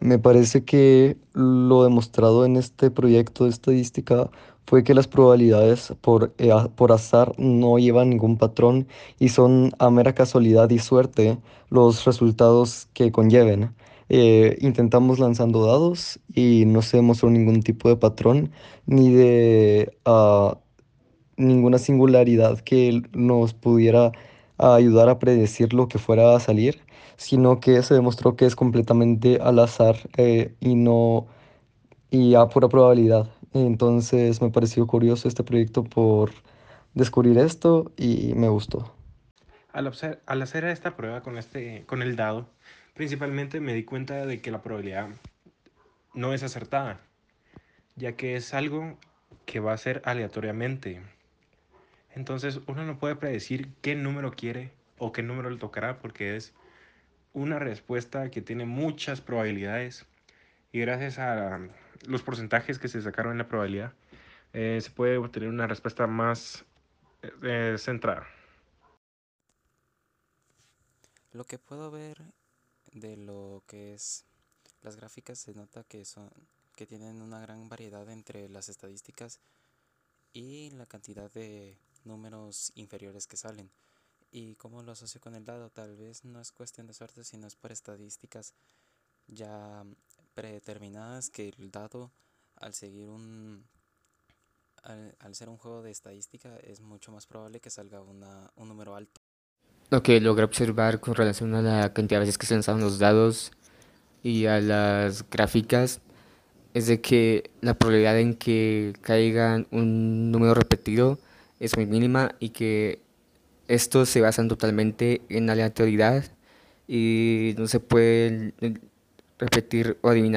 Me parece que lo demostrado en este proyecto de estadística fue que las probabilidades por, eh, por azar no llevan ningún patrón y son a mera casualidad y suerte los resultados que conlleven. Eh, intentamos lanzando dados y no se demostró ningún tipo de patrón ni de ah, ninguna singularidad que nos pudiera ayudar a predecir lo que fuera a salir, sino que se demostró que es completamente al azar eh, y no y a pura probabilidad. Entonces me pareció curioso este proyecto por descubrir esto y me gustó. Al, al hacer esta prueba con, este, con el dado, principalmente me di cuenta de que la probabilidad no es acertada, ya que es algo que va a ser aleatoriamente. Entonces uno no puede predecir qué número quiere o qué número le tocará porque es una respuesta que tiene muchas probabilidades y gracias a los porcentajes que se sacaron en la probabilidad eh, se puede obtener una respuesta más eh, centrada. Lo que puedo ver de lo que es las gráficas se nota que son que tienen una gran variedad entre las estadísticas y la cantidad de números inferiores que salen. Y cómo lo asocio con el dado, tal vez no es cuestión de suerte, sino es por estadísticas ya predeterminadas que el dado al seguir un al, al ser un juego de estadística es mucho más probable que salga una, un número alto. Lo que logré observar con relación a la cantidad de veces que se lanzaron los dados y a las gráficas es de que la probabilidad en que caigan un número repetido es muy mínima y que estos se basan totalmente en aleatoriedad y no se pueden repetir o adivinar.